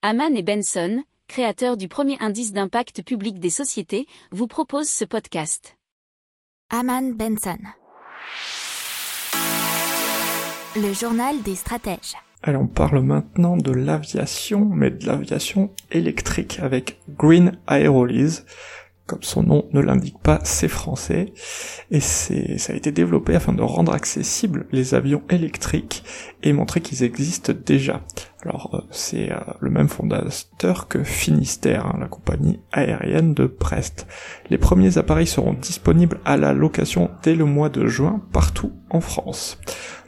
Haman et Benson, créateurs du premier indice d'impact public des sociétés, vous proposent ce podcast. Haman Benson. Le journal des stratèges. Allez, on parle maintenant de l'aviation, mais de l'aviation électrique avec Green Aerolease. Comme son nom ne l'indique pas, c'est français. Et c'est, ça a été développé afin de rendre accessibles les avions électriques et montrer qu'ils existent déjà. Alors, euh, c'est euh, le même fondateur que Finistère, hein, la compagnie aérienne de Brest. Les premiers appareils seront disponibles à la location dès le mois de juin partout en France.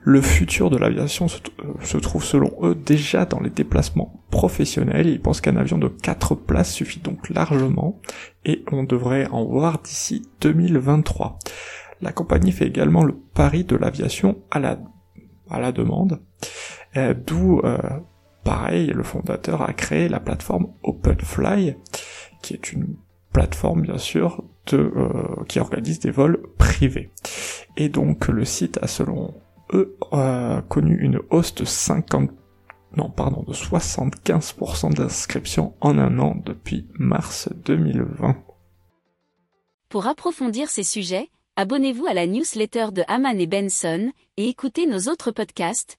Le futur de l'aviation euh, se, trouve selon eux déjà dans les déplacements professionnels. Ils pensent qu'un avion de 4 places suffit donc largement et on devrait en voir d'ici 2023. La compagnie fait également le pari de l'aviation à la, à la demande, euh, d'où euh, pareil le fondateur a créé la plateforme OpenFly, qui est une plateforme bien sûr de, qui organise des vols privés. Et donc le site a selon eux, connu une hausse de 50, non, pardon, de 75% d'inscriptions en un an depuis mars 2020. Pour approfondir ces sujets, abonnez-vous à la newsletter de Haman et Benson et écoutez nos autres podcasts